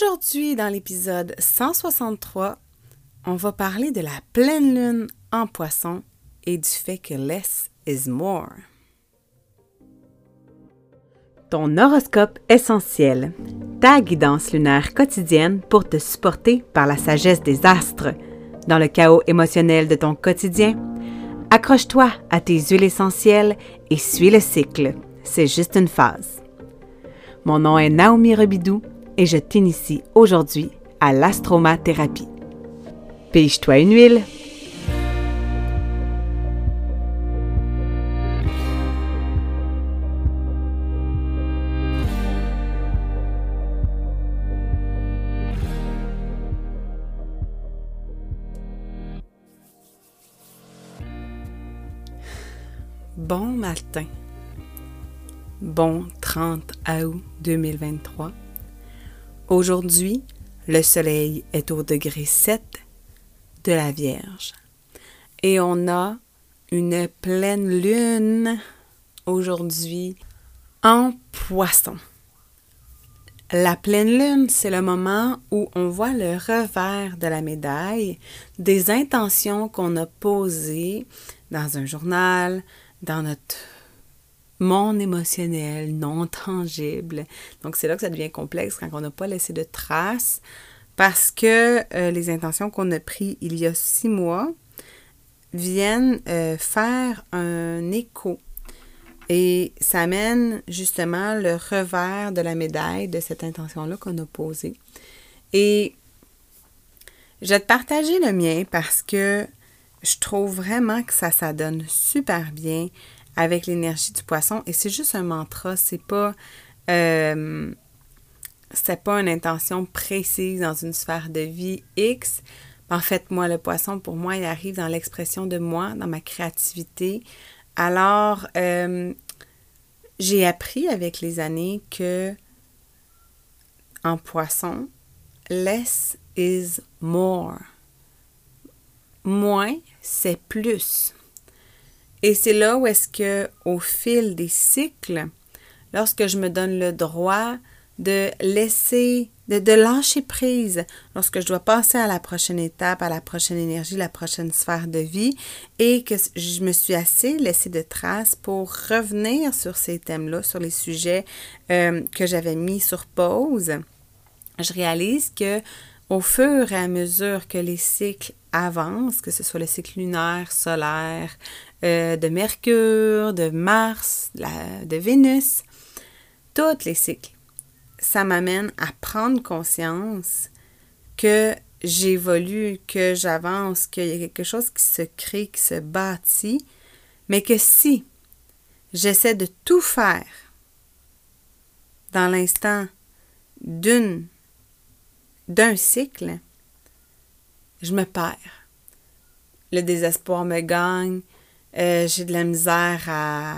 Aujourd'hui, dans l'épisode 163, on va parler de la pleine lune en poisson et du fait que less is more. Ton horoscope essentiel, ta guidance lunaire quotidienne pour te supporter par la sagesse des astres. Dans le chaos émotionnel de ton quotidien, accroche-toi à tes huiles essentielles et suis le cycle. C'est juste une phase. Mon nom est Naomi Rebidou et je t'initie aujourd'hui à l'astromathérapie. Pige-toi une huile. Bon matin. Bon 30 août 2023. Aujourd'hui, le soleil est au degré 7 de la Vierge. Et on a une pleine lune aujourd'hui en poisson. La pleine lune, c'est le moment où on voit le revers de la médaille des intentions qu'on a posées dans un journal, dans notre monde émotionnel non tangible. Donc c'est là que ça devient complexe quand on n'a pas laissé de traces parce que euh, les intentions qu'on a prises il y a six mois viennent euh, faire un écho. Et ça amène justement le revers de la médaille de cette intention-là qu'on a posée. Et je vais te partager le mien parce que je trouve vraiment que ça s'adonne super bien avec l'énergie du poisson. Et c'est juste un mantra, c'est pas. Euh, c'est pas une intention précise dans une sphère de vie X. En fait, moi, le poisson, pour moi, il arrive dans l'expression de moi, dans ma créativité. Alors, euh, j'ai appris avec les années que en poisson, less is more. Moins, c'est plus. Et c'est là où est-ce que, au fil des cycles, lorsque je me donne le droit de laisser, de, lâcher prise lorsque je dois passer à la prochaine étape, à la prochaine énergie, la prochaine sphère de vie, et que je me suis assez laissé de traces pour revenir sur ces thèmes-là, sur les sujets euh, que j'avais mis sur pause, je réalise que au fur et à mesure que les cycles avancent, que ce soit le cycle lunaire, solaire, euh, de Mercure, de Mars, de Vénus, tous les cycles, ça m'amène à prendre conscience que j'évolue, que j'avance, qu'il y a quelque chose qui se crée, qui se bâtit, mais que si j'essaie de tout faire dans l'instant d'une d'un cycle, je me perds. Le désespoir me gagne, euh, j'ai de la misère à,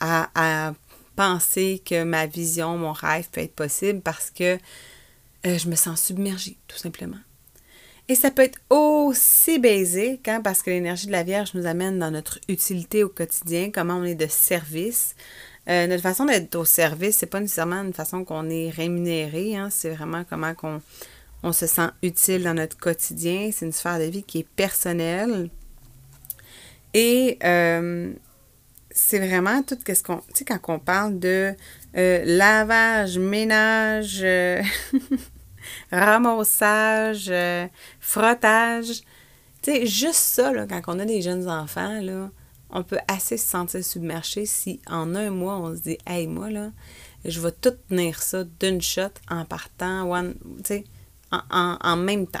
à, penser que ma vision, mon rêve peut être possible parce que euh, je me sens submergée, tout simplement. Et ça peut être aussi basique, parce que l'énergie de la Vierge nous amène dans notre utilité au quotidien, comment on est de service. Euh, notre façon d'être au service, c'est pas nécessairement une façon qu'on est rémunéré, hein, c'est vraiment comment qu'on on se sent utile dans notre quotidien. C'est une sphère de vie qui est personnelle. Et euh, c'est vraiment tout ce qu'on. Tu sais, quand on parle de euh, lavage, ménage, euh, ramassage, frottage, tu sais, juste ça, là, quand on a des jeunes enfants, là, on peut assez se sentir submergé si en un mois, on se dit, hey, moi, là, je vais tout tenir ça d'une shot en partant, one, tu sais, en, en même temps.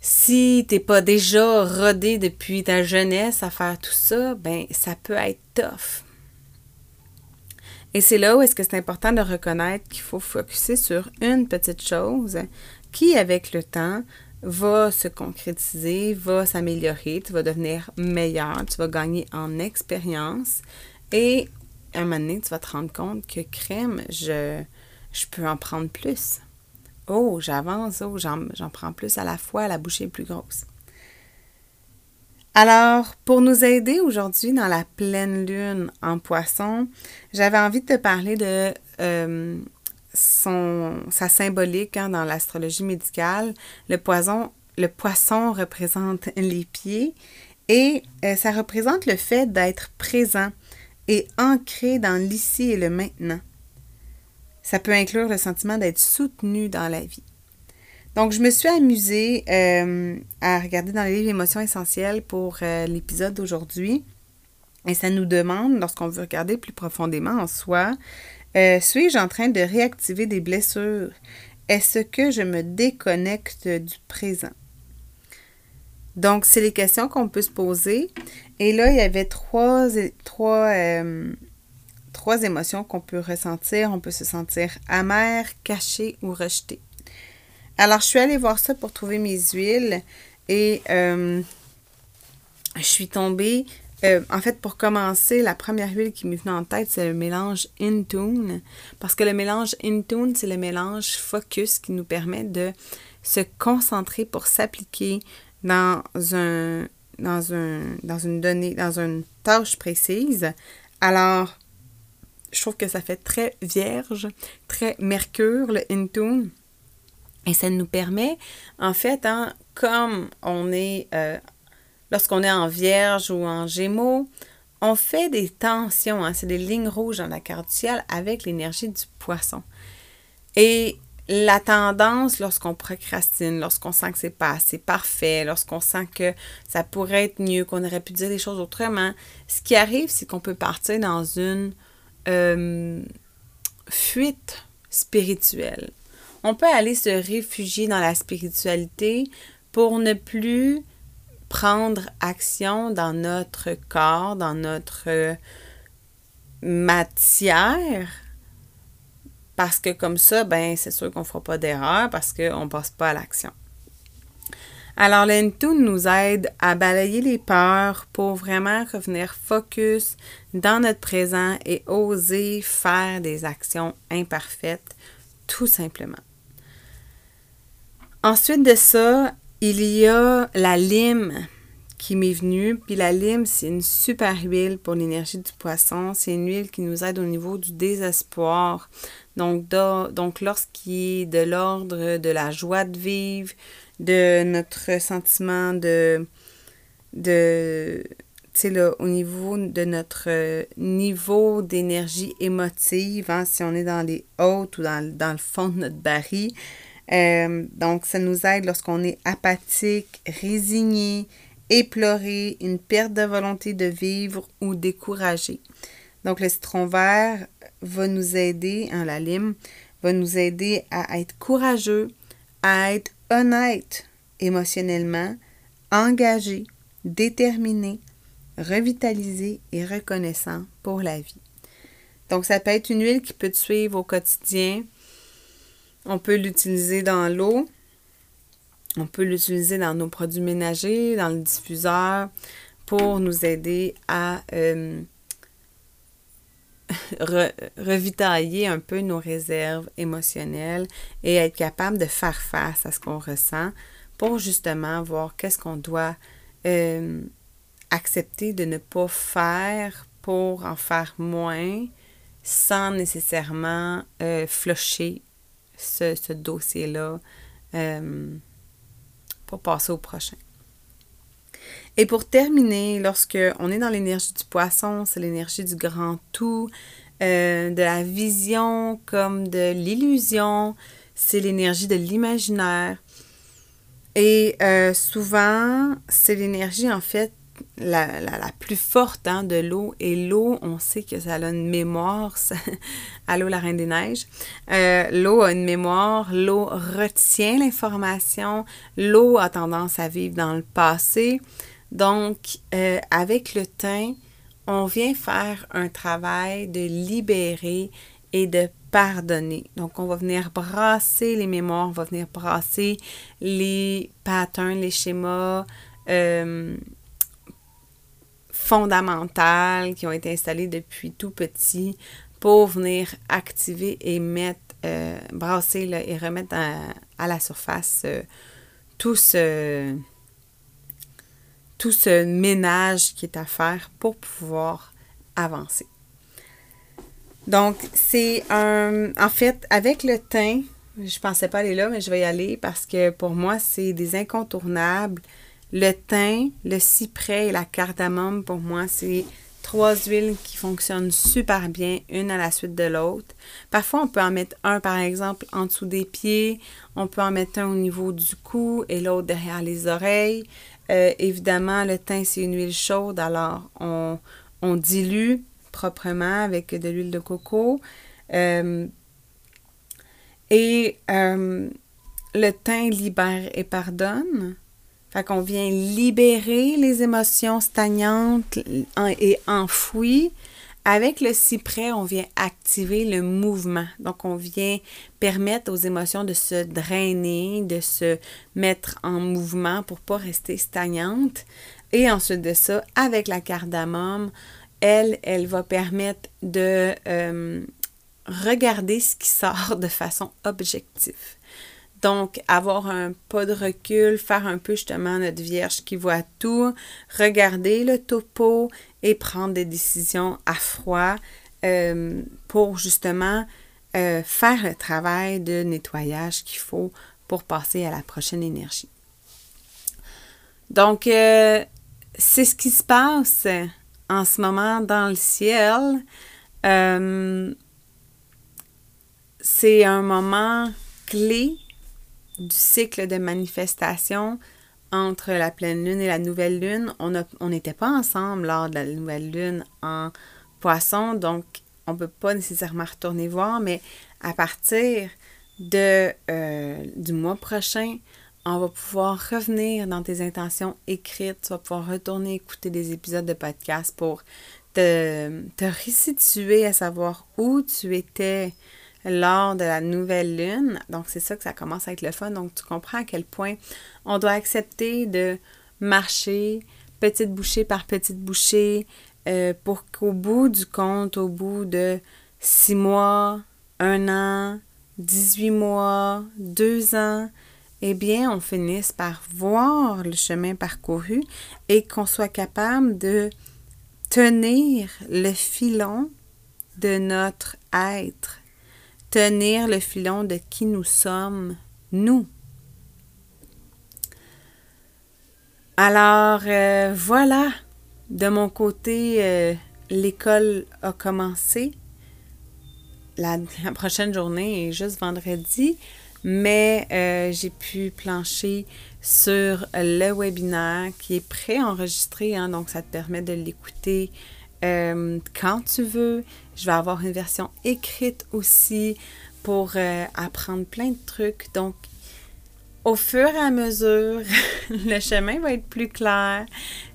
Si t'es pas déjà rodé depuis ta jeunesse à faire tout ça, ben ça peut être tough. Et c'est là où est-ce que c'est important de reconnaître qu'il faut focuser sur une petite chose qui, avec le temps, va se concrétiser, va s'améliorer, tu vas devenir meilleur, tu vas gagner en expérience et à un moment donné, tu vas te rendre compte que crème, je, je peux en prendre plus. Oh, j'avance, oh, j'en prends plus à la fois, la bouchée est plus grosse. Alors, pour nous aider aujourd'hui dans la pleine lune en poisson, j'avais envie de te parler de euh, sa symbolique hein, dans l'astrologie médicale. Le, poison, le poisson représente les pieds et euh, ça représente le fait d'être présent et ancré dans l'ici et le maintenant. Ça peut inclure le sentiment d'être soutenu dans la vie. Donc, je me suis amusée euh, à regarder dans les livres Émotions essentielles pour euh, l'épisode d'aujourd'hui. Et ça nous demande, lorsqu'on veut regarder plus profondément en soi, euh, suis-je en train de réactiver des blessures? Est-ce que je me déconnecte du présent? Donc, c'est les questions qu'on peut se poser. Et là, il y avait trois, trois, trois émotions qu'on peut ressentir. On peut se sentir amer, caché ou rejeté. Alors, je suis allée voir ça pour trouver mes huiles et euh, je suis tombée euh, en fait, pour commencer, la première huile qui m'est venue en tête, c'est le mélange Intune. Parce que le mélange Intune, c'est le mélange focus qui nous permet de se concentrer pour s'appliquer dans un, dans un, dans une donnée, dans une tâche précise. Alors, je trouve que ça fait très vierge, très mercure, le Intune. Et ça nous permet, en fait, hein, comme on est euh, lorsqu'on est en vierge ou en gémeaux, on fait des tensions, hein, c'est des lignes rouges dans la carte ciel avec l'énergie du poisson. Et la tendance lorsqu'on procrastine, lorsqu'on sent que c'est pas assez parfait, lorsqu'on sent que ça pourrait être mieux, qu'on aurait pu dire les choses autrement, ce qui arrive, c'est qu'on peut partir dans une euh, fuite spirituelle. On peut aller se réfugier dans la spiritualité pour ne plus prendre action dans notre corps, dans notre matière, parce que comme ça, ben, c'est sûr qu'on ne fera pas d'erreur parce qu'on ne passe pas à l'action. Alors, l'Entune nous aide à balayer les peurs pour vraiment revenir focus dans notre présent et oser faire des actions imparfaites, tout simplement. Ensuite de ça, il y a la lime qui m'est venue. Puis la lime, c'est une super huile pour l'énergie du poisson. C'est une huile qui nous aide au niveau du désespoir. Donc, donc lorsqu'il est de l'ordre de la joie de vivre, de notre sentiment de... de sais, au niveau de notre niveau d'énergie émotive, hein, si on est dans les hautes ou dans, dans le fond de notre baril, euh, donc, ça nous aide lorsqu'on est apathique, résigné, éploré, une perte de volonté de vivre ou découragé. Donc, le citron vert va nous aider, hein, la lime, va nous aider à être courageux, à être honnête émotionnellement, engagé, déterminé, revitalisé et reconnaissant pour la vie. Donc, ça peut être une huile qui peut te suivre au quotidien, on peut l'utiliser dans l'eau. On peut l'utiliser dans nos produits ménagers, dans le diffuseur, pour nous aider à euh, revitailler un peu nos réserves émotionnelles et être capable de faire face à ce qu'on ressent pour justement voir qu'est-ce qu'on doit euh, accepter de ne pas faire pour en faire moins sans nécessairement euh, flusher ce, dossier-là euh, pour passer au prochain. Et pour terminer, lorsque on est dans l'énergie du poisson, c'est l'énergie du grand tout, euh, de la vision comme de l'illusion, c'est l'énergie de l'imaginaire. Et euh, souvent, c'est l'énergie en fait la, plus forte hein, de l'eau. Et l'eau, on sait que ça a une mémoire. Allô, la Reine des Neiges. Euh, l'eau a une mémoire. L'eau retient l'information. L'eau a tendance à vivre dans le passé. Donc, euh, avec le temps, on vient faire un travail de libérer et de pardonner. Donc, on va venir brasser les mémoires, on va venir brasser les patterns, les schémas, euh, fondamentales qui ont été installées depuis tout petit pour venir activer et mettre, euh, brasser et remettre à, la surface euh, tout, ce, tout ce ménage qui est à faire pour pouvoir avancer. Donc, c'est un. En fait, avec le thym, je pensais pas aller là, mais je vais y aller parce que pour moi, c'est des incontournables. Le thym, le cyprès et la cardamome, pour moi, c'est trois huiles qui fonctionnent super bien, une à la suite de l'autre. Parfois, on peut en mettre un, par exemple, en dessous des pieds. On peut en mettre un au niveau du cou et l'autre derrière les oreilles. Euh, évidemment, le thym, c'est une huile chaude, alors on, dilue proprement avec de l'huile de coco. Euh, et euh, le thym libère et pardonne. Fait qu'on vient libérer les émotions stagnantes et enfouies. Avec le cyprès, on vient activer le mouvement. Donc, on vient permettre aux émotions de se drainer, de se mettre en mouvement pour pas rester stagnantes. Et ensuite de ça, avec la cardamome, elle, elle va permettre de euh, regarder ce qui sort de façon objective. Donc, avoir un pas de recul, faire un peu justement notre vierge qui voit tout, regarder le topo et prendre des décisions à froid euh, pour justement euh, faire le travail de nettoyage qu'il faut pour passer à la prochaine énergie. Donc, euh, c'est ce qui se passe en ce moment dans le ciel. c'est un moment clé du cycle de manifestation entre la pleine lune et la nouvelle lune. On n'était pas ensemble lors de la nouvelle lune en poisson, donc on ne peut pas nécessairement retourner voir, mais à partir euh, du mois prochain, on va pouvoir revenir dans tes intentions écrites. Tu vas pouvoir retourner écouter des épisodes de podcast pour te, te resituer à savoir où tu étais lors de la nouvelle lune. Donc, c'est ça que ça commence à être le fun. Donc, tu comprends à quel point on doit accepter de marcher petite bouchée par petite bouchée euh, pour qu'au bout du compte, au bout de six mois, un an, 18 mois, deux ans, eh bien, on finisse par voir le chemin parcouru et qu'on soit capable de tenir le filon de notre être tenir le filon de qui nous sommes, nous. Alors, euh, voilà, de mon côté, euh, l'école a commencé. La, prochaine journée est juste vendredi, mais euh, j'ai pu plancher sur le webinaire qui est préenregistré, hein, donc ça te permet de l'écouter quand tu veux. Je vais avoir une version écrite aussi pour euh, apprendre plein de trucs. Donc, au fur et à mesure, le chemin va être plus clair.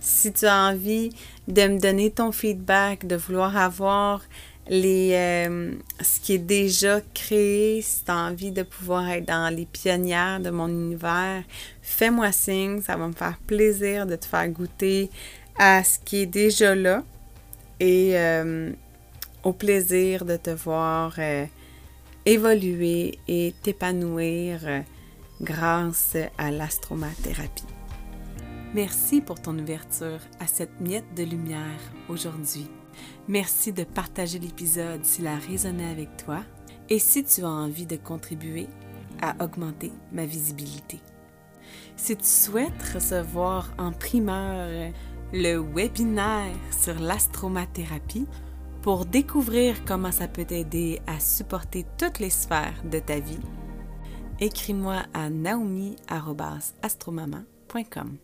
Si tu as envie de me donner ton feedback, de vouloir avoir les, euh, ce qui est déjà créé, si tu as envie de pouvoir être dans les pionnières de mon univers, fais-moi signe, ça va me faire plaisir de te faire goûter à ce qui est déjà là. Et euh, au plaisir de te voir euh, évoluer et t'épanouir euh, grâce à l'astromathérapie. Merci pour ton ouverture à cette miette de lumière aujourd'hui. Merci de partager l'épisode s'il a résonné avec toi et si tu as envie de contribuer à augmenter ma visibilité. Si tu souhaites recevoir en primeur le webinaire sur l'astromathérapiement pour découvrir comment ça peut t'aider à supporter toutes les sphères de ta vie, écris-moi à naomi.astromama.com.